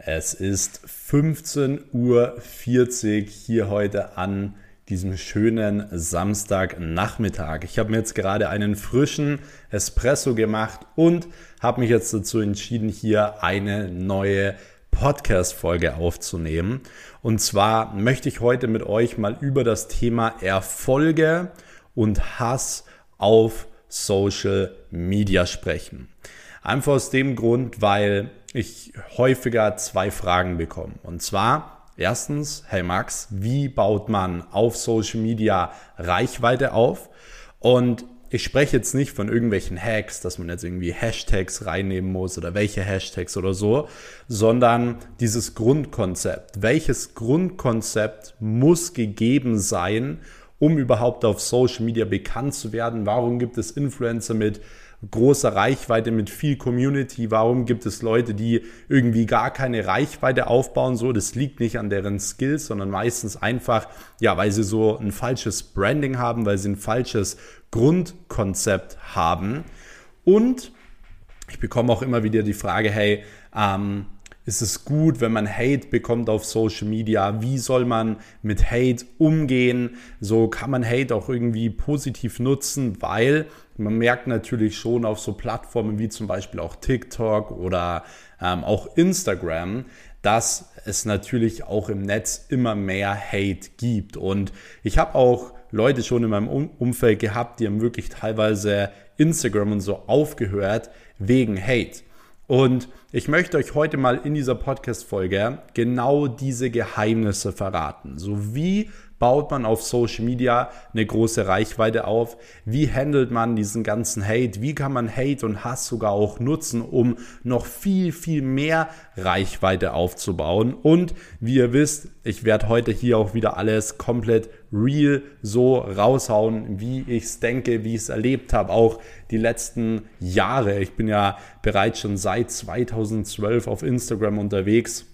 Es ist 15.40 Uhr hier heute an diesem schönen Samstagnachmittag. Ich habe mir jetzt gerade einen frischen Espresso gemacht und habe mich jetzt dazu entschieden, hier eine neue Podcast-Folge aufzunehmen. Und zwar möchte ich heute mit euch mal über das Thema Erfolge und Hass auf Social Media sprechen. Einfach aus dem Grund, weil ich häufiger zwei Fragen bekomme. Und zwar, erstens, hey Max, wie baut man auf Social Media Reichweite auf? Und ich spreche jetzt nicht von irgendwelchen Hacks, dass man jetzt irgendwie Hashtags reinnehmen muss oder welche Hashtags oder so, sondern dieses Grundkonzept. Welches Grundkonzept muss gegeben sein, um überhaupt auf Social Media bekannt zu werden? Warum gibt es Influencer mit großer Reichweite, mit viel Community? Warum gibt es Leute, die irgendwie gar keine Reichweite aufbauen? So, das liegt nicht an deren Skills, sondern meistens einfach, ja, weil sie so ein falsches Branding haben, weil sie ein falsches Grundkonzept haben. Und ich bekomme auch immer wieder die Frage, hey, ähm, ist es gut, wenn man Hate bekommt auf Social Media? Wie soll man mit Hate umgehen? So kann man Hate auch irgendwie positiv nutzen, weil man merkt natürlich schon auf so Plattformen wie zum Beispiel auch TikTok oder ähm, auch Instagram, dass es natürlich auch im Netz immer mehr Hate gibt. Und ich habe auch Leute schon in meinem Umfeld gehabt, die haben wirklich teilweise Instagram und so aufgehört wegen Hate. Und ich möchte euch heute mal in dieser Podcast-Folge genau diese Geheimnisse verraten. So wie baut man auf Social Media eine große Reichweite auf? Wie handelt man diesen ganzen Hate? Wie kann man Hate und Hass sogar auch nutzen, um noch viel, viel mehr Reichweite aufzubauen? Und wie ihr wisst, ich werde heute hier auch wieder alles komplett real so raushauen, wie ich es denke, wie ich es erlebt habe, auch die letzten Jahre. Ich bin ja bereits schon seit 2012 auf Instagram unterwegs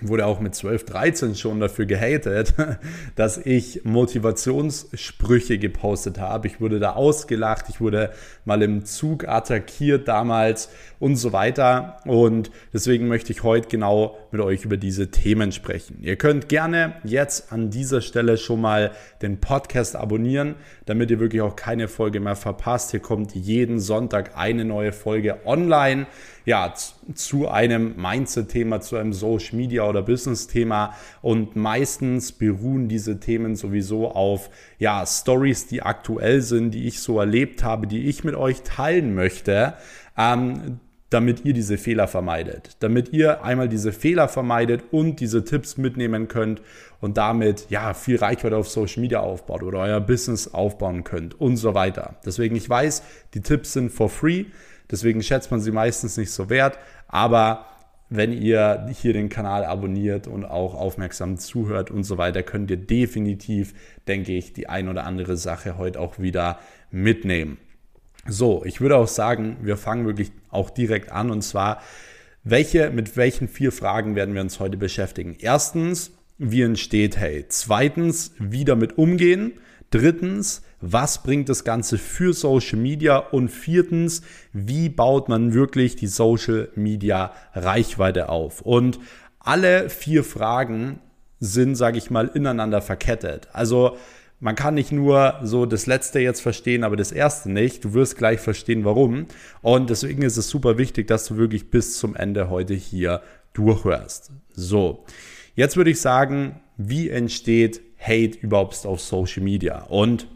wurde auch mit 12, 13 schon dafür gehatet, dass ich Motivationssprüche gepostet habe. Ich wurde da ausgelacht, ich wurde mal im Zug attackiert damals und so weiter. Und deswegen möchte ich heute genau mit euch über diese Themen sprechen. Ihr könnt gerne jetzt an dieser Stelle schon mal den Podcast abonnieren, damit ihr wirklich auch keine Folge mehr verpasst. Hier kommt jeden Sonntag eine neue Folge online. Ja, zu einem Mindset-Thema, zu einem Social Media oder Business-Thema. Und meistens beruhen diese Themen sowieso auf ja, Stories, die aktuell sind, die ich so erlebt habe, die ich mit euch teilen möchte. Ähm, damit ihr diese Fehler vermeidet. Damit ihr einmal diese Fehler vermeidet und diese Tipps mitnehmen könnt und damit ja viel Reichweite auf Social Media aufbaut oder euer Business aufbauen könnt und so weiter. Deswegen, ich weiß, die Tipps sind for free, deswegen schätzt man sie meistens nicht so wert, aber wenn ihr hier den Kanal abonniert und auch aufmerksam zuhört und so weiter, könnt ihr definitiv, denke ich, die ein oder andere Sache heute auch wieder mitnehmen. So, ich würde auch sagen, wir fangen wirklich auch direkt an und zwar, welche, mit welchen vier Fragen werden wir uns heute beschäftigen? Erstens, wie entsteht Hate? Zweitens, wie damit umgehen? Drittens, was bringt das Ganze für Social Media? Und viertens, wie baut man wirklich die Social Media Reichweite auf? Und alle vier Fragen sind, sage ich mal, ineinander verkettet. Also man kann nicht nur so das letzte jetzt verstehen, aber das erste nicht. Du wirst gleich verstehen, warum. Und deswegen ist es super wichtig, dass du wirklich bis zum Ende heute hier durchhörst. So, jetzt würde ich sagen, wie entsteht Hate überhaupt auf Social Media? Und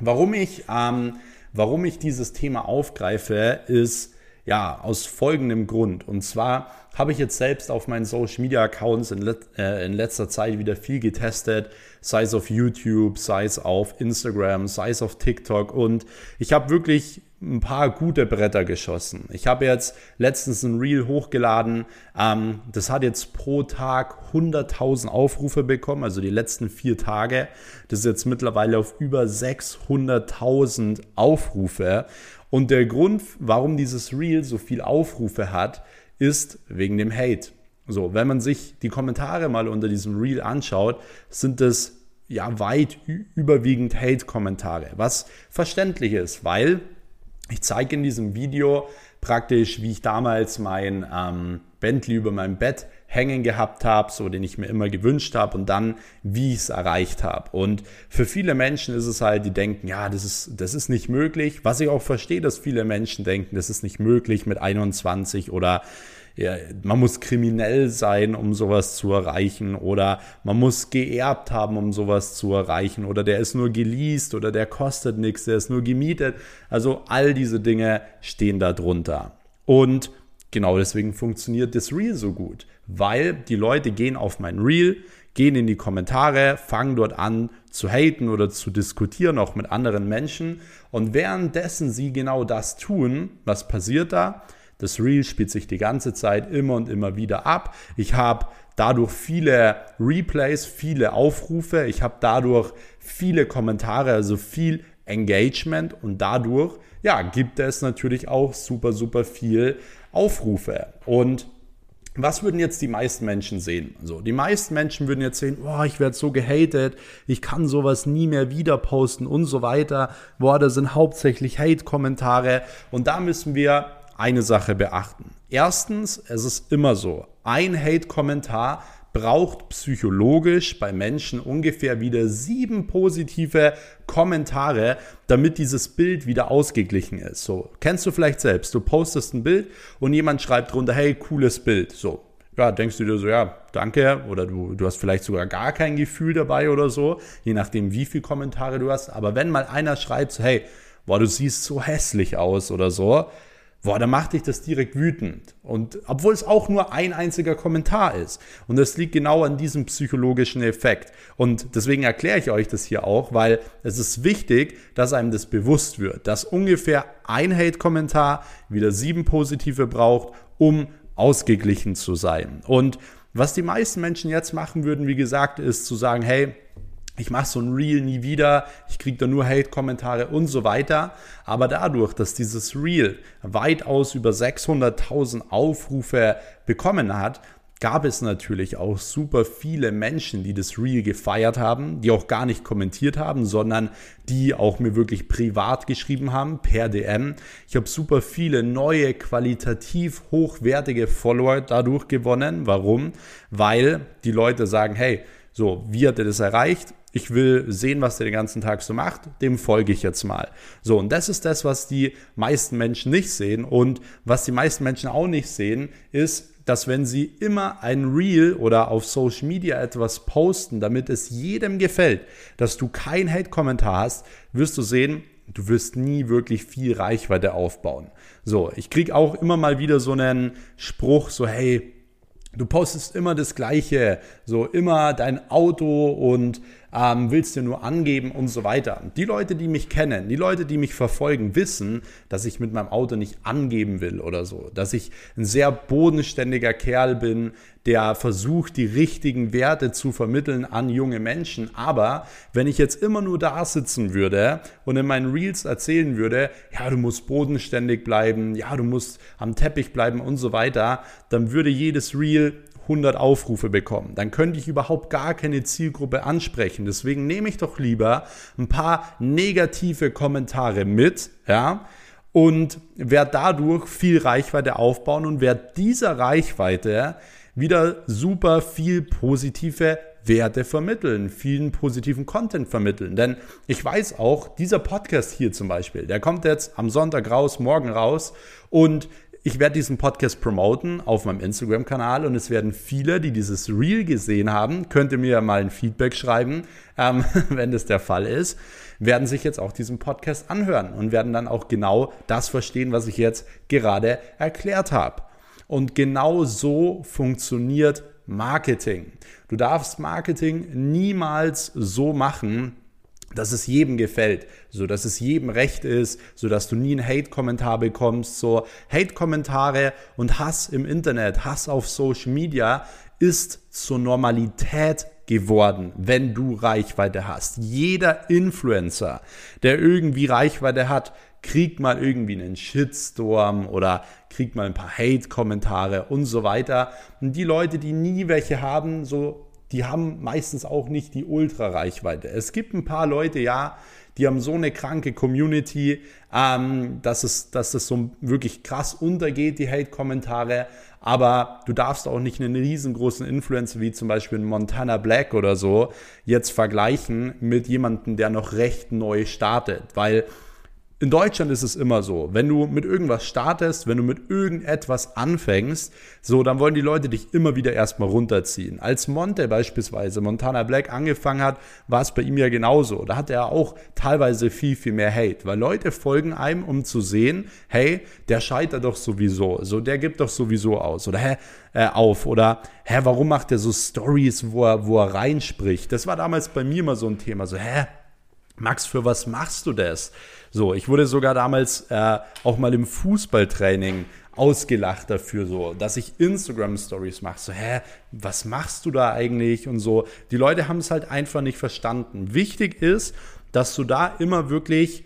warum ich, ähm, warum ich dieses Thema aufgreife, ist ja aus folgendem Grund. Und zwar habe ich jetzt selbst auf meinen Social Media Accounts in, let, äh, in letzter Zeit wieder viel getestet, sei es auf YouTube, sei es auf Instagram, sei es auf TikTok und ich habe wirklich ein paar gute Bretter geschossen. Ich habe jetzt letztens ein Reel hochgeladen, ähm, das hat jetzt pro Tag 100.000 Aufrufe bekommen, also die letzten vier Tage. Das ist jetzt mittlerweile auf über 600.000 Aufrufe. Und der Grund, warum dieses Reel so viel Aufrufe hat, ist wegen dem Hate. So, wenn man sich die Kommentare mal unter diesem Reel anschaut, sind es ja weit überwiegend Hate-Kommentare, was verständlich ist, weil ich zeige in diesem Video praktisch, wie ich damals mein ähm, Bentley über meinem Bett hängen gehabt habe, so den ich mir immer gewünscht habe und dann, wie ich es erreicht habe. Und für viele Menschen ist es halt, die denken, ja, das ist, das ist nicht möglich. Was ich auch verstehe, dass viele Menschen denken, das ist nicht möglich mit 21 oder ja, man muss kriminell sein, um sowas zu erreichen oder man muss geerbt haben, um sowas zu erreichen oder der ist nur geleast oder der kostet nichts, der ist nur gemietet. Also all diese Dinge stehen da drunter. Und genau deswegen funktioniert das Reel so gut, weil die Leute gehen auf mein Reel, gehen in die Kommentare, fangen dort an zu haten oder zu diskutieren, auch mit anderen Menschen. Und währenddessen sie genau das tun, was passiert da? Das Reel spielt sich die ganze Zeit immer und immer wieder ab. Ich habe dadurch viele Replays, viele Aufrufe. Ich habe dadurch viele Kommentare, also viel Engagement und dadurch ja, gibt es natürlich auch super, super viel Aufrufe. Und was würden jetzt die meisten Menschen sehen? Also die meisten Menschen würden jetzt sehen, boah, ich werde so gehatet, ich kann sowas nie mehr wieder posten und so weiter. Boah, das sind hauptsächlich Hate-Kommentare. Und da müssen wir eine Sache beachten. Erstens, es ist immer so, ein Hate-Kommentar braucht psychologisch bei Menschen ungefähr wieder sieben positive Kommentare, damit dieses Bild wieder ausgeglichen ist. So, kennst du vielleicht selbst, du postest ein Bild und jemand schreibt drunter, hey, cooles Bild. So, ja, denkst du dir so, ja, danke, oder du, du hast vielleicht sogar gar kein Gefühl dabei oder so, je nachdem, wie viele Kommentare du hast. Aber wenn mal einer schreibt, hey, boah, du siehst so hässlich aus oder so, boah, da macht dich das direkt wütend. Und obwohl es auch nur ein einziger Kommentar ist. Und das liegt genau an diesem psychologischen Effekt. Und deswegen erkläre ich euch das hier auch, weil es ist wichtig, dass einem das bewusst wird, dass ungefähr ein Hate-Kommentar wieder sieben positive braucht, um ausgeglichen zu sein. Und was die meisten Menschen jetzt machen würden, wie gesagt, ist zu sagen, hey, ich mache so ein Reel nie wieder, ich kriege da nur Hate-Kommentare und so weiter. Aber dadurch, dass dieses Reel weitaus über 600.000 Aufrufe bekommen hat, gab es natürlich auch super viele Menschen, die das Reel gefeiert haben, die auch gar nicht kommentiert haben, sondern die auch mir wirklich privat geschrieben haben per DM. Ich habe super viele neue, qualitativ hochwertige Follower dadurch gewonnen. Warum? Weil die Leute sagen, hey, so, wie hat er das erreicht? ich will sehen, was der den ganzen Tag so macht, dem folge ich jetzt mal. So, und das ist das, was die meisten Menschen nicht sehen. Und was die meisten Menschen auch nicht sehen, ist, dass wenn sie immer ein Reel oder auf Social Media etwas posten, damit es jedem gefällt, dass du kein Hate-Kommentar hast, wirst du sehen, du wirst nie wirklich viel Reichweite aufbauen. So, ich kriege auch immer mal wieder so einen Spruch, so hey, du postest immer das Gleiche, so immer dein Auto und ähm, willst du nur angeben und so weiter. Die Leute, die mich kennen, die Leute, die mich verfolgen, wissen, dass ich mit meinem Auto nicht angeben will oder so, dass ich ein sehr bodenständiger Kerl bin, der versucht, die richtigen Werte zu vermitteln an junge Menschen. Aber wenn ich jetzt immer nur da sitzen würde und in meinen Reels erzählen würde, ja, du musst bodenständig bleiben, ja, du musst am Teppich bleiben und so weiter, dann würde jedes Reel 100 Aufrufe bekommen. Dann könnte ich überhaupt gar keine Zielgruppe ansprechen. Deswegen nehme ich doch lieber ein paar negative Kommentare mit, ja, und werde dadurch viel Reichweite aufbauen und werde dieser Reichweite wieder super viel positive Werte vermitteln, vielen positiven Content vermitteln. Denn ich weiß auch, dieser Podcast hier zum Beispiel, der kommt jetzt am Sonntag raus, morgen raus und ich werde diesen Podcast promoten auf meinem Instagram-Kanal und es werden viele, die dieses Reel gesehen haben, könnt ihr mir mal ein Feedback schreiben, ähm, wenn das der Fall ist, werden sich jetzt auch diesen Podcast anhören und werden dann auch genau das verstehen, was ich jetzt gerade erklärt habe. Und genau so funktioniert Marketing. Du darfst Marketing niemals so machen, dass es jedem gefällt, so dass es jedem recht ist, so dass du nie einen Hate-Kommentar bekommst, so Hate-Kommentare und Hass im Internet, Hass auf Social Media ist zur Normalität geworden, wenn du Reichweite hast. Jeder Influencer, der irgendwie Reichweite hat, kriegt mal irgendwie einen Shitstorm oder kriegt mal ein paar Hate-Kommentare und so weiter. Und die Leute, die nie welche haben, so die haben meistens auch nicht die Ultra-Reichweite. Es gibt ein paar Leute, ja, die haben so eine kranke Community, ähm, dass, es, dass es so wirklich krass untergeht, die Hate-Kommentare. Aber du darfst auch nicht einen riesengroßen Influencer wie zum Beispiel Montana Black oder so jetzt vergleichen mit jemandem, der noch recht neu startet. Weil in Deutschland ist es immer so, wenn du mit irgendwas startest, wenn du mit irgendetwas anfängst, so, dann wollen die Leute dich immer wieder erstmal runterziehen. Als Monte beispielsweise, Montana Black angefangen hat, war es bei ihm ja genauso. Da hatte er auch teilweise viel, viel mehr Hate, weil Leute folgen einem, um zu sehen, hey, der scheitert doch sowieso, so, der gibt doch sowieso aus oder hä, äh, auf oder hä, warum macht er so Stories, wo er, wo er reinspricht? Das war damals bei mir immer so ein Thema, so, hä, Max, für was machst du das? So, ich wurde sogar damals äh, auch mal im Fußballtraining ausgelacht dafür, so, dass ich Instagram Stories mache. So, hä, was machst du da eigentlich? Und so. Die Leute haben es halt einfach nicht verstanden. Wichtig ist, dass du da immer wirklich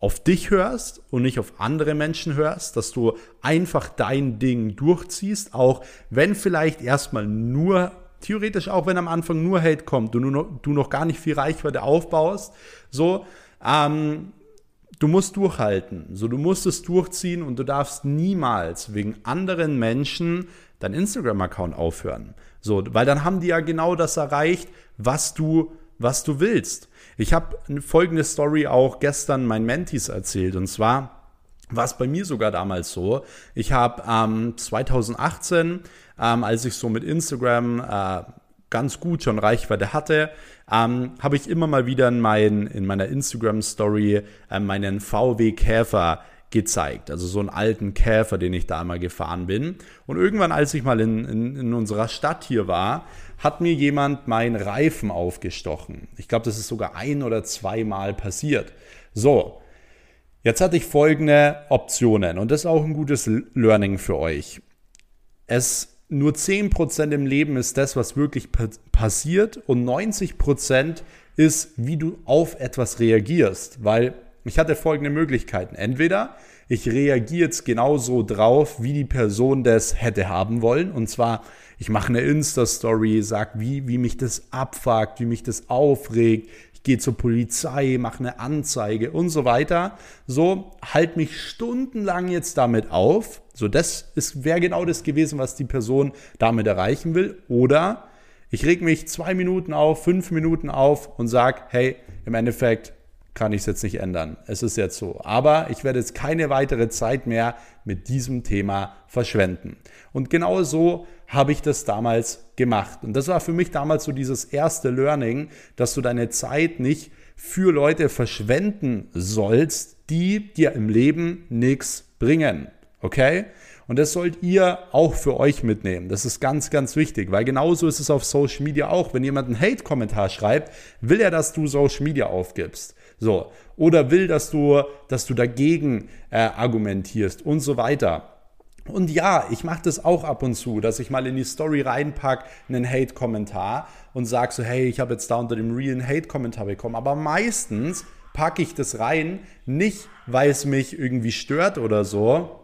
auf dich hörst und nicht auf andere Menschen hörst, dass du einfach dein Ding durchziehst, auch wenn vielleicht erstmal nur theoretisch auch wenn am Anfang nur Hate kommt, du, nur, du noch gar nicht viel Reichweite aufbaust, so, ähm, du musst durchhalten. So, du musst es durchziehen und du darfst niemals wegen anderen Menschen dein Instagram-Account aufhören. So, weil dann haben die ja genau das erreicht, was du, was du willst. Ich habe folgende Story auch gestern meinen Mentis erzählt und zwar war es bei mir sogar damals so. Ich habe ähm, 2018 ähm, als ich so mit Instagram äh, ganz gut schon Reichweite hatte, ähm, habe ich immer mal wieder in, mein, in meiner Instagram-Story äh, meinen VW Käfer gezeigt. Also so einen alten Käfer, den ich da mal gefahren bin. Und irgendwann, als ich mal in, in, in unserer Stadt hier war, hat mir jemand meinen Reifen aufgestochen. Ich glaube, das ist sogar ein oder zweimal passiert. So, jetzt hatte ich folgende Optionen und das ist auch ein gutes Learning für euch. Es nur 10% im Leben ist das, was wirklich passiert und 90% ist, wie du auf etwas reagierst. Weil ich hatte folgende Möglichkeiten. Entweder ich reagiere jetzt genauso drauf, wie die Person das hätte haben wollen. Und zwar, ich mache eine Insta-Story, sag, wie, wie mich das abfuckt, wie mich das aufregt, gehe zur Polizei, mache eine Anzeige und so weiter. So, halt mich stundenlang jetzt damit auf. So, das wäre genau das gewesen, was die Person damit erreichen will. Oder ich reg mich zwei Minuten auf, fünf Minuten auf und sag, hey, im Endeffekt kann ich es jetzt nicht ändern. Es ist jetzt so. Aber ich werde jetzt keine weitere Zeit mehr mit diesem Thema verschwenden. Und genau so habe ich das damals gemacht. Und das war für mich damals so dieses erste Learning, dass du deine Zeit nicht für Leute verschwenden sollst, die dir im Leben nichts bringen. Okay? Und das sollt ihr auch für euch mitnehmen. Das ist ganz, ganz wichtig, weil genauso ist es auf Social Media auch. Wenn jemand einen Hate-Kommentar schreibt, will er, dass du Social Media aufgibst. So. Oder will, dass du, dass du dagegen äh, argumentierst und so weiter. Und ja, ich mache das auch ab und zu, dass ich mal in die Story reinpack einen Hate-Kommentar und sage so, hey, ich habe jetzt da unter dem realen Hate-Kommentar bekommen. Aber meistens packe ich das rein, nicht weil es mich irgendwie stört oder so,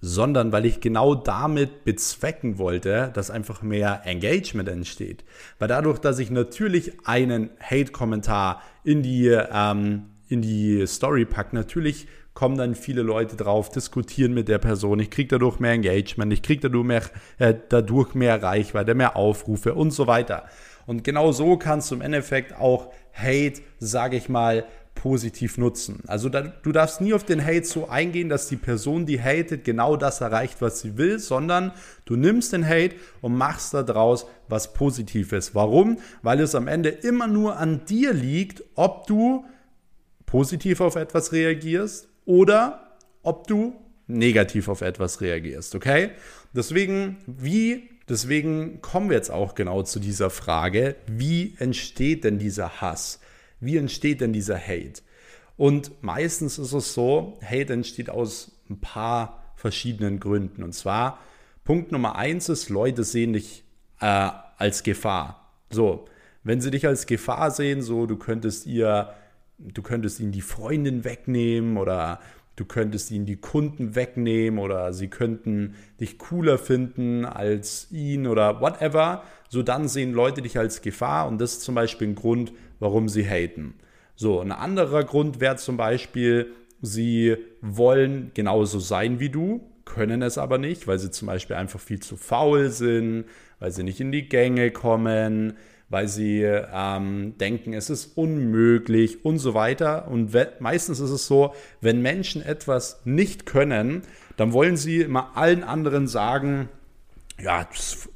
sondern weil ich genau damit bezwecken wollte, dass einfach mehr Engagement entsteht. Weil dadurch, dass ich natürlich einen Hate-Kommentar in die, ähm, in die Story packe, natürlich kommen dann viele Leute drauf, diskutieren mit der Person, ich kriege dadurch mehr Engagement, ich kriege dadurch mehr, äh, dadurch mehr Reichweite, mehr Aufrufe und so weiter. Und genau so kannst du im Endeffekt auch Hate, sage ich mal, positiv nutzen. Also da, du darfst nie auf den Hate so eingehen, dass die Person, die hatet, genau das erreicht, was sie will, sondern du nimmst den Hate und machst daraus was Positives. Warum? Weil es am Ende immer nur an dir liegt, ob du positiv auf etwas reagierst oder ob du negativ auf etwas reagierst, okay? Deswegen, wie Deswegen kommen wir jetzt auch genau zu dieser Frage, wie entsteht denn dieser Hass? Wie entsteht denn dieser Hate? Und meistens ist es so, Hate entsteht aus ein paar verschiedenen Gründen. Und zwar, Punkt Nummer eins ist, Leute sehen dich äh, als Gefahr. So, wenn sie dich als Gefahr sehen, so, du könntest ihr, du könntest ihnen die Freundin wegnehmen oder du könntest ihnen die Kunden wegnehmen oder sie könnten dich cooler finden als ihn oder whatever, so dann sehen Leute dich als Gefahr und das ist zum Beispiel ein Grund, warum sie haten. So, ein anderer Grund wäre zum Beispiel, sie wollen genauso sein wie du, können es aber nicht, weil sie zum Beispiel einfach viel zu faul sind, weil sie nicht in die Gänge kommen, weil sie ähm, denken, es ist unmöglich und so weiter. Und meistens ist es so, wenn Menschen etwas nicht können, dann wollen sie immer allen anderen sagen, ja,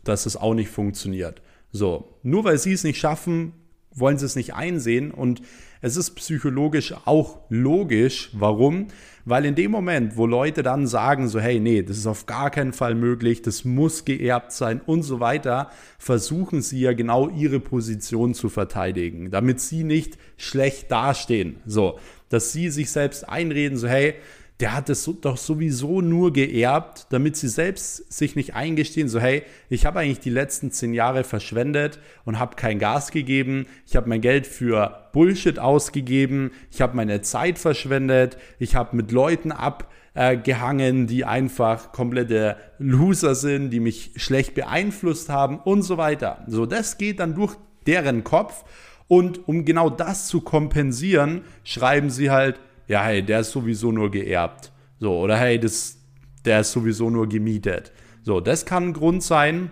dass es auch nicht funktioniert. So, nur weil sie es nicht schaffen, wollen sie es nicht einsehen und es ist psychologisch auch logisch. Warum? Weil in dem Moment, wo Leute dann sagen, so, hey, nee, das ist auf gar keinen Fall möglich, das muss geerbt sein und so weiter, versuchen sie ja genau ihre Position zu verteidigen, damit sie nicht schlecht dastehen. So, dass sie sich selbst einreden, so, hey, der hat es doch sowieso nur geerbt, damit sie selbst sich nicht eingestehen, so hey, ich habe eigentlich die letzten zehn Jahre verschwendet und habe kein Gas gegeben, ich habe mein Geld für Bullshit ausgegeben, ich habe meine Zeit verschwendet, ich habe mit Leuten abgehangen, die einfach komplette Loser sind, die mich schlecht beeinflusst haben und so weiter. So, das geht dann durch deren Kopf. Und um genau das zu kompensieren, schreiben sie halt, ja, hey, der ist sowieso nur geerbt. So, oder hey, das, der ist sowieso nur gemietet. So, das kann ein Grund sein,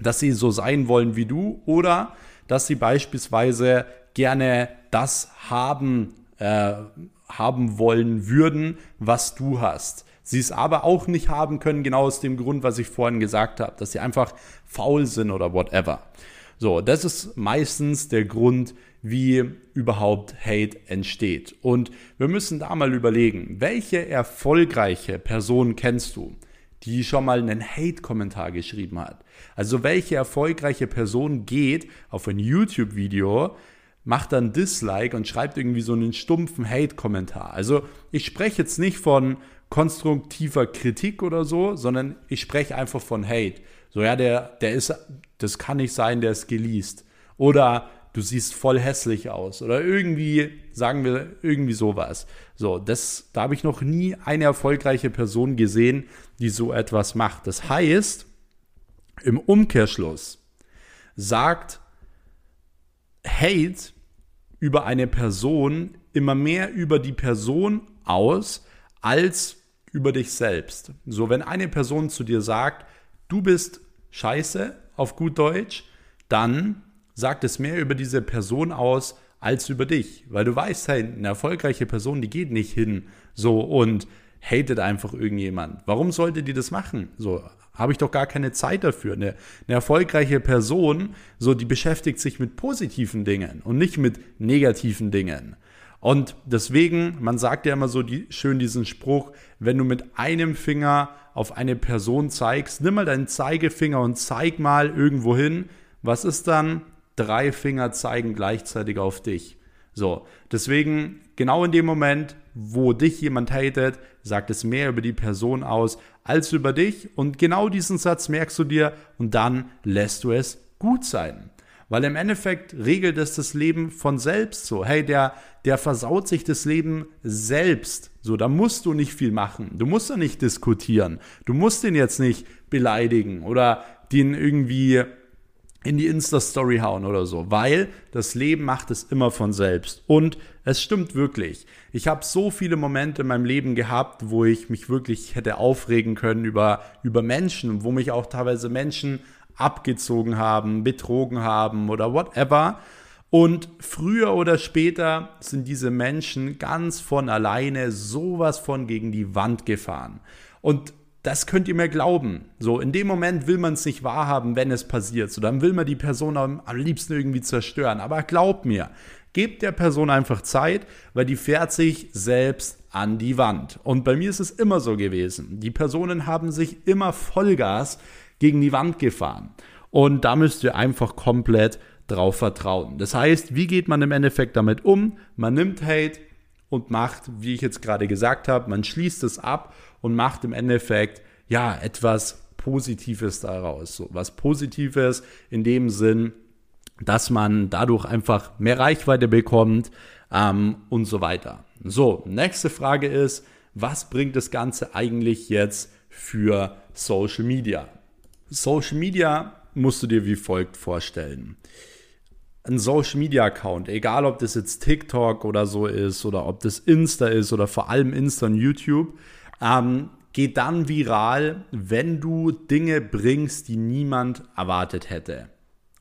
dass sie so sein wollen wie du oder dass sie beispielsweise gerne das haben, äh, haben wollen würden, was du hast. Sie es aber auch nicht haben können, genau aus dem Grund, was ich vorhin gesagt habe, dass sie einfach faul sind oder whatever. So, das ist meistens der Grund, wie überhaupt Hate entsteht. Und wir müssen da mal überlegen, welche erfolgreiche Person kennst du, die schon mal einen Hate-Kommentar geschrieben hat? Also welche erfolgreiche Person geht auf ein YouTube-Video, macht dann Dislike und schreibt irgendwie so einen stumpfen Hate-Kommentar. Also ich spreche jetzt nicht von konstruktiver Kritik oder so, sondern ich spreche einfach von Hate. So, ja, der, der ist, das kann nicht sein, der ist geleast. Oder du siehst voll hässlich aus oder irgendwie, sagen wir, irgendwie sowas. So, das, da habe ich noch nie eine erfolgreiche Person gesehen, die so etwas macht. Das heißt, im Umkehrschluss sagt Hate über eine Person immer mehr über die Person aus als über dich selbst. So, wenn eine Person zu dir sagt, du bist scheiße auf gut Deutsch, dann sagt es mehr über diese Person aus als über dich. Weil du weißt halt, eine erfolgreiche Person, die geht nicht hin so und hatet einfach irgendjemand. Warum sollte die das machen? So, habe ich doch gar keine Zeit dafür. Eine, eine, erfolgreiche Person, so, die beschäftigt sich mit positiven Dingen und nicht mit negativen Dingen. Und deswegen, man sagt ja immer so die, schön diesen Spruch, wenn du mit einem Finger auf eine Person zeigst, nimm mal deinen Zeigefinger und zeig mal irgendwo hin. Was ist dann? drei Finger zeigen gleichzeitig auf dich. So, deswegen genau in dem Moment, wo dich jemand hatet, sagt es mehr über die Person aus als über dich. Und genau diesen Satz merkst du dir und dann lässt du es gut sein. Weil im Endeffekt regelt es das Leben von selbst so. Hey, der, der versaut sich das Leben selbst. So, da musst du nicht viel machen. Du musst da nicht diskutieren. Du musst den jetzt nicht beleidigen oder den irgendwie in die Insta-Story hauen oder so, weil das Leben macht es immer von selbst. Und es stimmt wirklich. Ich habe so viele Momente in meinem Leben gehabt, wo ich mich wirklich hätte aufregen können über, über Menschen, wo mich auch teilweise Menschen abgezogen haben, betrogen haben oder whatever. Und früher oder später sind diese Menschen ganz von alleine sowas von gegen die Wand gefahren. Und das könnt ihr mir glauben. So, in dem Moment will man es nicht wahrhaben, wenn es passiert. So, dann will man die Person am, liebsten irgendwie zerstören. Aber glaubt mir, gebt der Person einfach Zeit, weil die fährt sich selbst an die Wand. Und bei mir ist es immer so gewesen. Die Personen haben sich immer Vollgas gegen die Wand gefahren. Und da müsst ihr einfach komplett drauf vertrauen. Das heißt, wie geht man im Endeffekt damit um? Man nimmt Hate und macht, wie ich jetzt gerade gesagt habe, man schließt es ab und macht im Endeffekt ja etwas Positives daraus. So was Positives in dem Sinn, dass man dadurch einfach mehr Reichweite bekommt ähm, und so weiter. So, nächste Frage ist, was bringt das Ganze eigentlich jetzt für Social Media? Social Media musst du dir wie folgt vorstellen. Ein Social Media Account, egal ob das jetzt TikTok oder so ist oder ob das Insta ist oder vor allem Insta und YouTube, ähm, geht dann viral, wenn du Dinge bringst, die niemand erwartet hätte.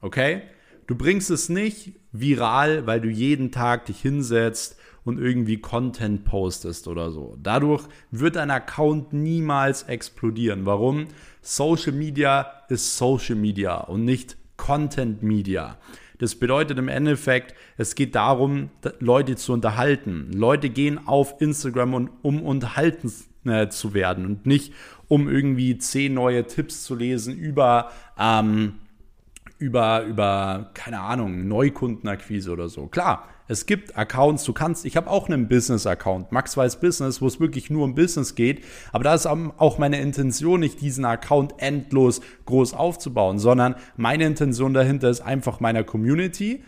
Okay? Du bringst es nicht viral, weil du jeden Tag dich hinsetzt und irgendwie Content postest oder so. Dadurch wird dein Account niemals explodieren. Warum? Social Media ist Social Media und nicht Content Media. Das bedeutet im Endeffekt, es geht darum, Leute zu unterhalten. Leute gehen auf Instagram, und, um unterhalten äh, zu werden und nicht um irgendwie zehn neue Tipps zu lesen über ähm, über, über, keine Ahnung, Neukundenakquise oder so. Klar, es gibt Accounts, du kannst, ich habe auch einen Business-Account, Max Business, wo es wirklich nur um Business geht, aber da ist auch meine Intention nicht, diesen Account endlos groß aufzubauen, sondern meine Intention dahinter ist einfach meiner Community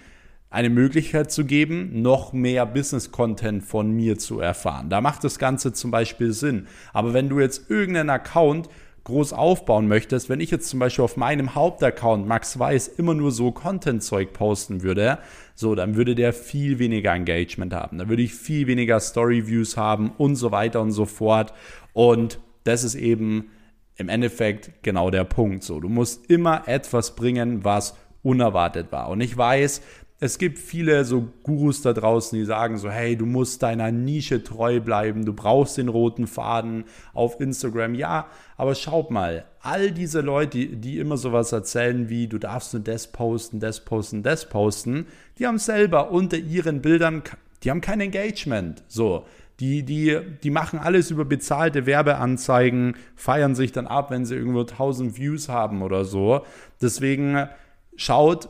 eine Möglichkeit zu geben, noch mehr Business-Content von mir zu erfahren. Da macht das Ganze zum Beispiel Sinn. Aber wenn du jetzt irgendeinen Account groß aufbauen möchtest, wenn ich jetzt zum Beispiel auf meinem Hauptaccount Max Weiß immer nur so Content-Zeug posten würde, so, dann würde der viel weniger Engagement haben. Dann würde ich viel weniger Story-Views haben und so weiter und so fort. Und das ist eben im Endeffekt genau der Punkt. So, du musst immer etwas bringen, was unerwartet war. Und ich weiß, es gibt viele so Gurus da draußen, die sagen so, hey, du musst deiner Nische treu bleiben, du brauchst den roten Faden auf Instagram. Ja, aber schaut mal, all diese Leute, die, die immer sowas erzählen wie, du darfst nur das posten, das posten, das posten, die haben selber unter ihren Bildern, die haben kein Engagement. So, die, die, die machen alles über bezahlte Werbeanzeigen, feiern sich dann ab, wenn sie irgendwo 1000 Views haben oder so. Deswegen schaut,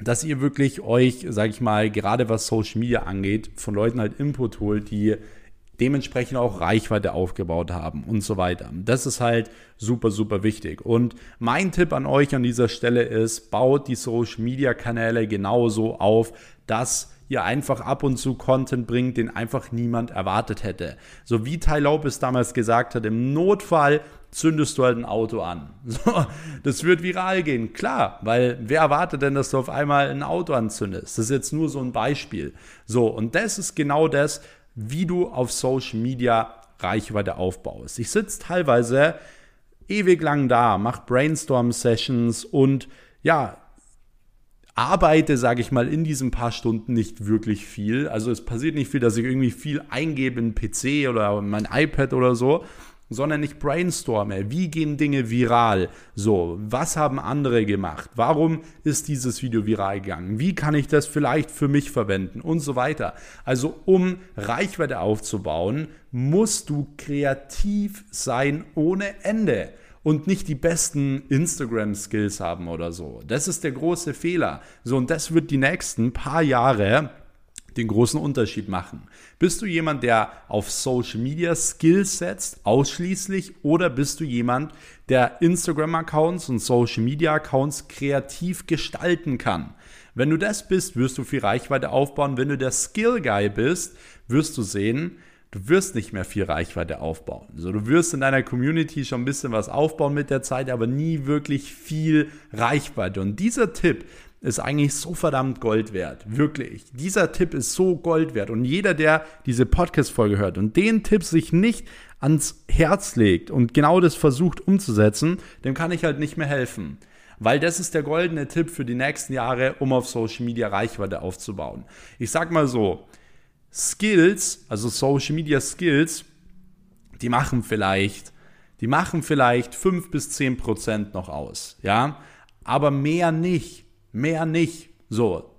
dass ihr wirklich euch, sage ich mal, gerade was Social Media angeht, von Leuten halt Input holt, die dementsprechend auch Reichweite aufgebaut haben und so weiter. Das ist halt super, super wichtig. Und mein Tipp an euch an dieser Stelle ist, baut die Social Media Kanäle genauso auf, dass ihr einfach ab und zu Content bringt, den einfach niemand erwartet hätte. So wie Ty Lopez damals gesagt hat, im Notfall zündest du halt ein Auto an. So, das wird viral gehen, klar, weil wer erwartet denn, dass du auf einmal ein Auto anzündest? Das ist jetzt nur so ein Beispiel. So, und das ist genau das, wie du auf Social Media Reichweite aufbaust. Ich sitze teilweise ewig lang da, mache Brainstorm-Sessions und ja, arbeite, sage ich mal, in diesen paar Stunden nicht wirklich viel. Also es passiert nicht viel, dass ich irgendwie viel eingebe in PC oder mein iPad oder so, sondern ich brainstorme. Wie gehen Dinge viral? So, was haben andere gemacht? Warum ist dieses Video viral gegangen? Wie kann ich das vielleicht für mich verwenden? Und so weiter. Also, um Reichweite aufzubauen, musst du kreativ sein ohne Ende und nicht die besten Instagram-Skills haben oder so. Das ist der große Fehler. So, und das wird die nächsten paar Jahre den großen Unterschied machen. Bist du jemand, der auf Social Media Skills setzt, ausschließlich, oder bist du jemand, der Instagram-Accounts und Social Media Accounts kreativ gestalten kann? Wenn du das bist, wirst du viel Reichweite aufbauen. Wenn du der Skill Guy bist, wirst du sehen, du wirst nicht mehr viel Reichweite aufbauen. Also du wirst in deiner Community schon ein bisschen was aufbauen mit der Zeit, aber nie wirklich viel Reichweite. Und dieser Tipp, ist eigentlich so verdammt Gold wert. Wirklich. Dieser Tipp ist so Gold wert. Und jeder, der diese Podcast-Folge hört und den Tipp sich nicht ans Herz legt und genau das versucht umzusetzen, dem kann ich halt nicht mehr helfen. Weil das ist der goldene Tipp für die nächsten Jahre, um auf Social Media Reichweite aufzubauen. Ich sag mal so, Skills, also Social Media Skills, die machen vielleicht, die machen vielleicht 5 bis 10 Prozent noch aus, ja, aber mehr nicht mehr nicht. So,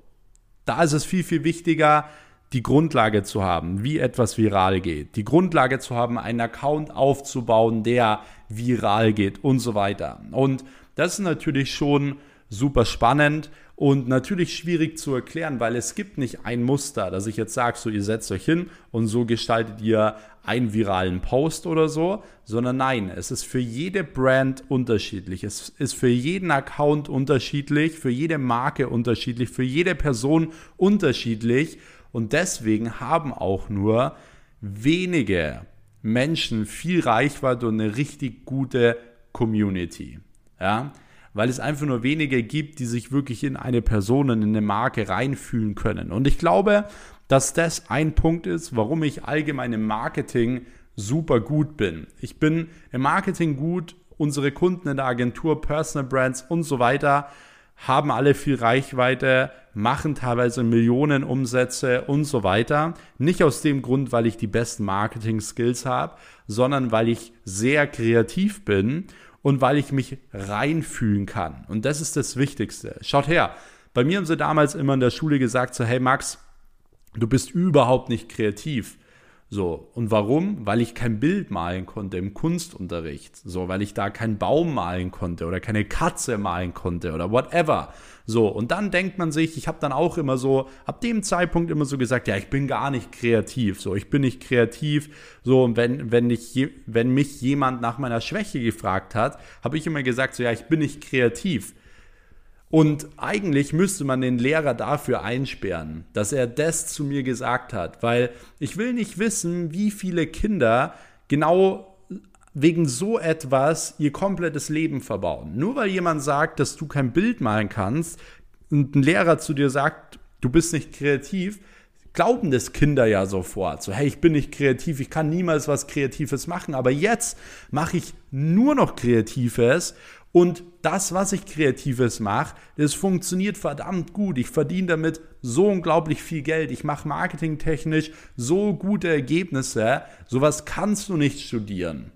da ist es viel, viel wichtiger, die Grundlage zu haben, wie etwas viral geht. Die Grundlage zu haben, einen Account aufzubauen, der viral geht und so weiter. Und das ist natürlich schon super spannend und natürlich schwierig zu erklären, weil es gibt nicht ein Muster, dass ich jetzt sage, so ihr setzt euch hin und so gestaltet ihr einen viralen Post oder so, sondern nein, es ist für jede Brand unterschiedlich, es ist für jeden Account unterschiedlich, für jede Marke unterschiedlich, für jede Person unterschiedlich und deswegen haben auch nur wenige Menschen viel Reichweite und eine richtig gute Community. Ja, weil es einfach nur wenige gibt, die sich wirklich in eine Person, in eine Marke reinfühlen können. Und ich glaube, dass das ein Punkt ist, warum ich allgemein im Marketing super gut bin. Ich bin im Marketing gut, unsere Kunden in der Agentur, Personal Brands und so weiter haben alle viel Reichweite, machen teilweise Millionen Umsätze und so weiter. Nicht aus dem Grund, weil ich die besten Marketing-Skills habe, sondern weil ich sehr kreativ bin und weil ich mich reinfühlen kann. Und das ist das Wichtigste. Schaut her, bei mir haben sie damals immer in der Schule gesagt, so hey Max, du bist überhaupt nicht kreativ. So, und warum? Weil ich kein Bild malen konnte im Kunstunterricht. So, weil ich da keinen Baum malen konnte oder keine Katze malen konnte oder whatever. So, und dann denkt man sich, ich habe dann auch immer so, ab dem Zeitpunkt immer so gesagt, ja, ich bin gar nicht kreativ. So, ich bin nicht kreativ. So, und wenn, wenn, ich, wenn mich jemand nach meiner Schwäche gefragt hat, habe ich immer gesagt, so, ja, ich bin nicht kreativ. Und eigentlich müsste man den Lehrer dafür einsperren, dass er das zu mir gesagt hat, weil ich will nicht wissen, wie viele Kinder genau wegen so etwas ihr komplettes Leben verbauen. Nur weil jemand sagt, dass du kein Bild malen kannst und ein Lehrer zu dir sagt, du bist nicht kreativ, glauben das Kinder ja sofort. So, hey, ich bin nicht kreativ, ich kann niemals was Kreatives machen, aber jetzt mache ich nur noch Kreatives und das, was ich Kreatives mache, das funktioniert verdammt gut. Ich verdiene damit so unglaublich viel Geld. Ich mache marketingtechnisch so gute Ergebnisse. Sowas kannst du nicht studieren.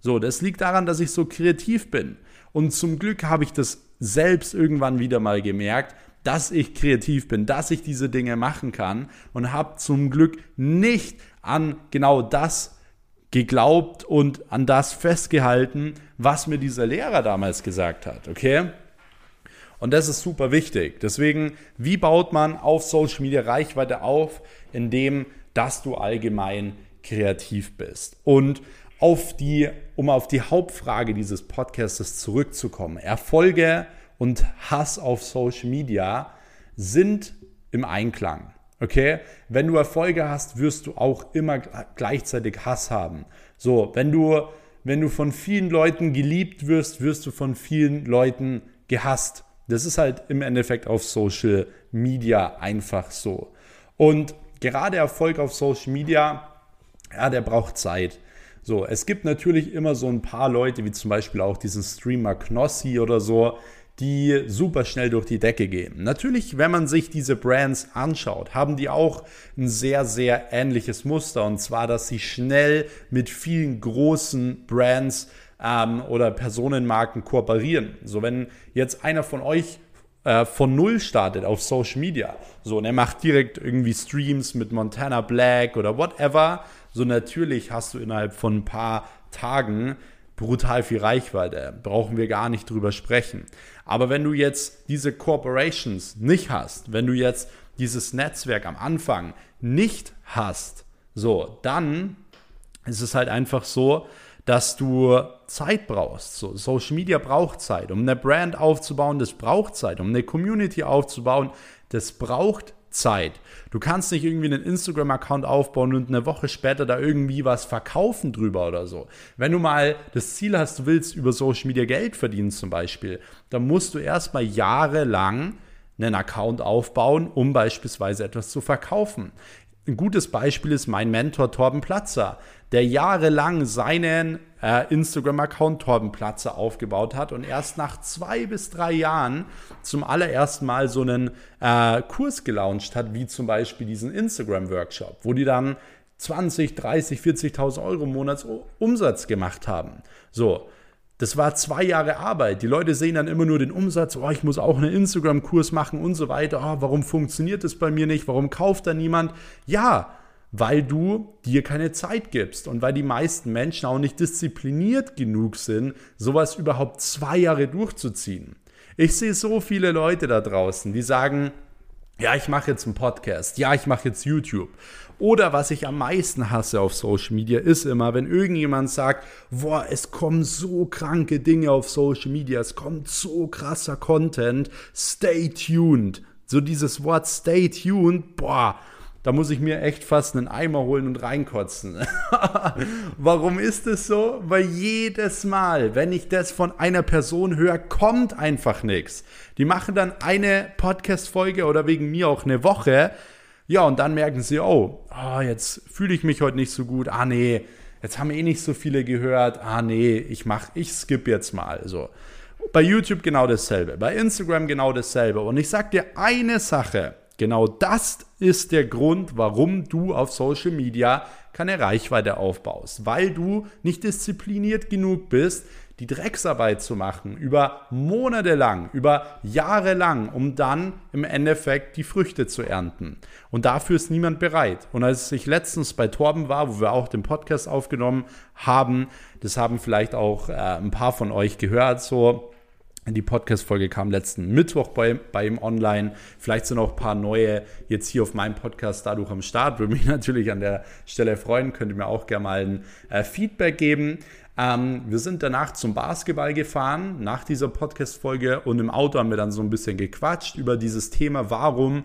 So, das liegt daran, dass ich so kreativ bin. Und zum Glück habe ich das selbst irgendwann wieder mal gemerkt, dass ich kreativ bin, dass ich diese Dinge machen kann und habe zum Glück nicht an genau das geglaubt und an das festgehalten, was mir dieser Lehrer damals gesagt hat, okay? Und das ist super wichtig. Deswegen, wie baut man auf Social Media Reichweite auf, indem dass du allgemein kreativ bist? Und auf die, um auf die Hauptfrage dieses Podcasts zurückzukommen, Erfolge und Hass auf Social Media sind im Einklang. Okay? Wenn du Erfolge hast, wirst du auch immer gleichzeitig Hass haben. So, wenn du, wenn du von vielen Leuten geliebt wirst, wirst du von vielen Leuten gehasst. Das ist halt im Endeffekt auf Social Media einfach so. Und gerade Erfolg auf Social Media, ja, der braucht Zeit. So, es gibt natürlich immer so ein paar Leute, wie zum Beispiel auch diesen Streamer Knossi oder so, die super schnell durch die Decke gehen. Natürlich, wenn man sich diese Brands anschaut, haben die auch ein sehr, sehr ähnliches Muster. Und zwar, dass sie schnell mit vielen großen Brands ähm, oder Personenmarken kooperieren. So, wenn jetzt einer von euch äh, von Null startet auf Social Media, so, und er macht direkt irgendwie Streams mit Montana Black oder whatever, so natürlich hast du innerhalb von ein paar Tagen brutal viel Reichweite. Brauchen wir gar nicht drüber sprechen. Aber wenn du jetzt diese Corporations nicht hast, wenn du jetzt dieses Netzwerk am Anfang nicht hast, so, dann ist es halt einfach so, dass du Zeit brauchst. So, Social Media braucht Zeit. Um eine Brand aufzubauen, das braucht Zeit. Um eine Community aufzubauen, das braucht Zeit. Du kannst nicht irgendwie einen Instagram-Account aufbauen und eine Woche später da irgendwie was verkaufen drüber oder so. Wenn du mal das Ziel hast, du willst über Social Media Geld verdienen zum Beispiel, dann musst du erstmal jahrelang einen Account aufbauen, um beispielsweise etwas zu verkaufen. Ein gutes Beispiel ist mein Mentor Torben Platzer, der jahrelang seinen äh, Instagram-Account Torben Platzer aufgebaut hat und erst nach zwei bis drei Jahren zum allerersten Mal so einen äh, Kurs gelauncht hat, wie zum Beispiel diesen Instagram-Workshop, wo die dann 20, 30, 40.000 Euro im Monat Umsatz gemacht haben. So, das war zwei Jahre Arbeit. Die Leute sehen dann immer nur den Umsatz, oh, ich muss auch einen Instagram-Kurs machen und so weiter. Oh, warum funktioniert das bei mir nicht? Warum kauft da niemand? Ja, weil du dir keine Zeit gibst und weil die meisten Menschen auch nicht diszipliniert genug sind, sowas überhaupt zwei Jahre durchzuziehen. Ich sehe so viele Leute da draußen, die sagen, ja, ich mache jetzt einen Podcast, ja, ich mache jetzt YouTube. Oder was ich am meisten hasse auf Social Media ist immer, wenn irgendjemand sagt, boah, es kommen so kranke Dinge auf Social Media, es kommt so krasser Content, stay tuned. So dieses Wort stay tuned, boah, da muss ich mir echt fast einen Eimer holen und reinkotzen. Warum ist es so? Weil jedes Mal, wenn ich das von einer Person höre, kommt einfach nichts. Die machen dann eine Podcast-Folge oder wegen mir auch eine Woche. Ja, und dann merken sie, oh, oh jetzt fühle ich mich heute nicht so gut. Ah, nee, jetzt haben eh nicht so viele gehört. Ah, nee, ich mach, ich skip jetzt mal. So. Bei YouTube genau dasselbe, bei Instagram genau dasselbe. Und ich sag dir eine Sache, genau das ist der Grund, warum du auf Social Media keine Reichweite aufbaust, weil du nicht diszipliniert genug bist, die Drecksarbeit zu machen, über Monate lang, über Jahre lang, um dann im Endeffekt die Früchte zu ernten. Und dafür ist niemand bereit. Und als ich letztens bei Torben war, wo wir auch den Podcast aufgenommen haben, das haben vielleicht auch äh, ein paar von euch gehört, so die Podcast-Folge kam letzten Mittwoch bei, bei ihm online. Vielleicht sind auch ein paar neue jetzt hier auf meinem Podcast dadurch am Start. Würde mich natürlich an der Stelle freuen. Könnt ihr mir auch gerne mal ein äh, Feedback geben. Ähm, wir sind danach zum Basketball gefahren, nach dieser Podcast-Folge. Und im Auto haben wir dann so ein bisschen gequatscht über dieses Thema. Warum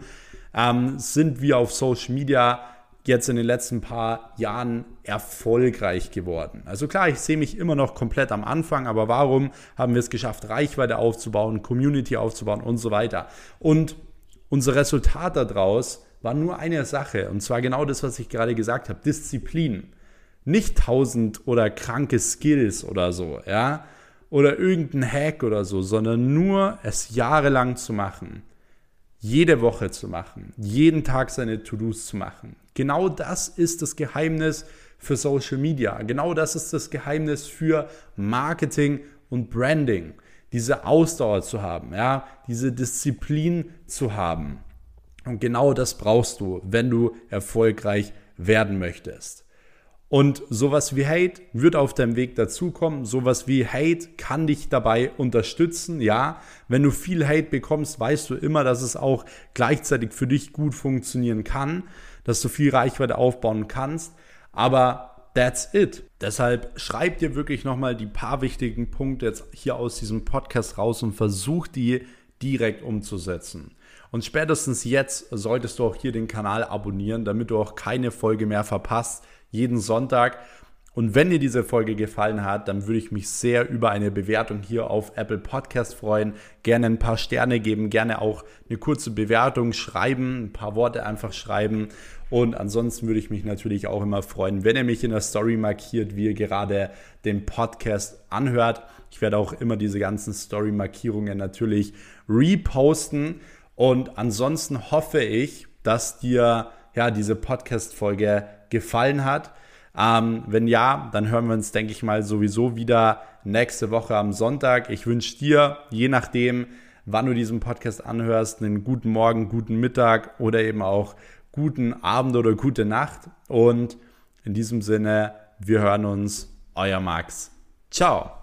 ähm, sind wir auf Social Media jetzt in den letzten paar Jahren erfolgreich geworden. Also klar, ich sehe mich immer noch komplett am Anfang, aber warum haben wir es geschafft, Reichweite aufzubauen, Community aufzubauen und so weiter? Und unser Resultat daraus war nur eine Sache, und zwar genau das, was ich gerade gesagt habe, Disziplin. Nicht tausend oder kranke Skills oder so, ja, oder irgendein Hack oder so, sondern nur es jahrelang zu machen jede Woche zu machen, jeden Tag seine To-Dos zu machen. Genau das ist das Geheimnis für Social Media. Genau das ist das Geheimnis für Marketing und Branding. Diese Ausdauer zu haben, ja, diese Disziplin zu haben. Und genau das brauchst du, wenn du erfolgreich werden möchtest. Und sowas wie Hate wird auf deinem Weg dazukommen. Sowas wie Hate kann dich dabei unterstützen. Ja, wenn du viel Hate bekommst, weißt du immer, dass es auch gleichzeitig für dich gut funktionieren kann, dass du viel Reichweite aufbauen kannst. Aber that's it. Deshalb schreib dir wirklich nochmal die paar wichtigen Punkte jetzt hier aus diesem Podcast raus und versuch die direkt umzusetzen. Und spätestens jetzt solltest du auch hier den Kanal abonnieren, damit du auch keine Folge mehr verpasst jeden Sonntag. Und wenn dir diese Folge gefallen hat, dann würde ich mich sehr über eine Bewertung hier auf Apple Podcast freuen. Gerne ein paar Sterne geben, gerne auch eine kurze Bewertung schreiben, ein paar Worte einfach schreiben. Und ansonsten würde ich mich natürlich auch immer freuen, wenn ihr mich in der Story markiert, wie ihr gerade den Podcast anhört. Ich werde auch immer diese ganzen Story-Markierungen natürlich reposten. Und ansonsten hoffe ich, dass dir ja diese Podcast-Folge gefallen hat. Ähm, wenn ja, dann hören wir uns, denke ich mal, sowieso wieder nächste Woche am Sonntag. Ich wünsche dir, je nachdem, wann du diesen Podcast anhörst, einen guten Morgen, guten Mittag oder eben auch guten Abend oder gute Nacht. Und in diesem Sinne, wir hören uns. Euer Max. Ciao.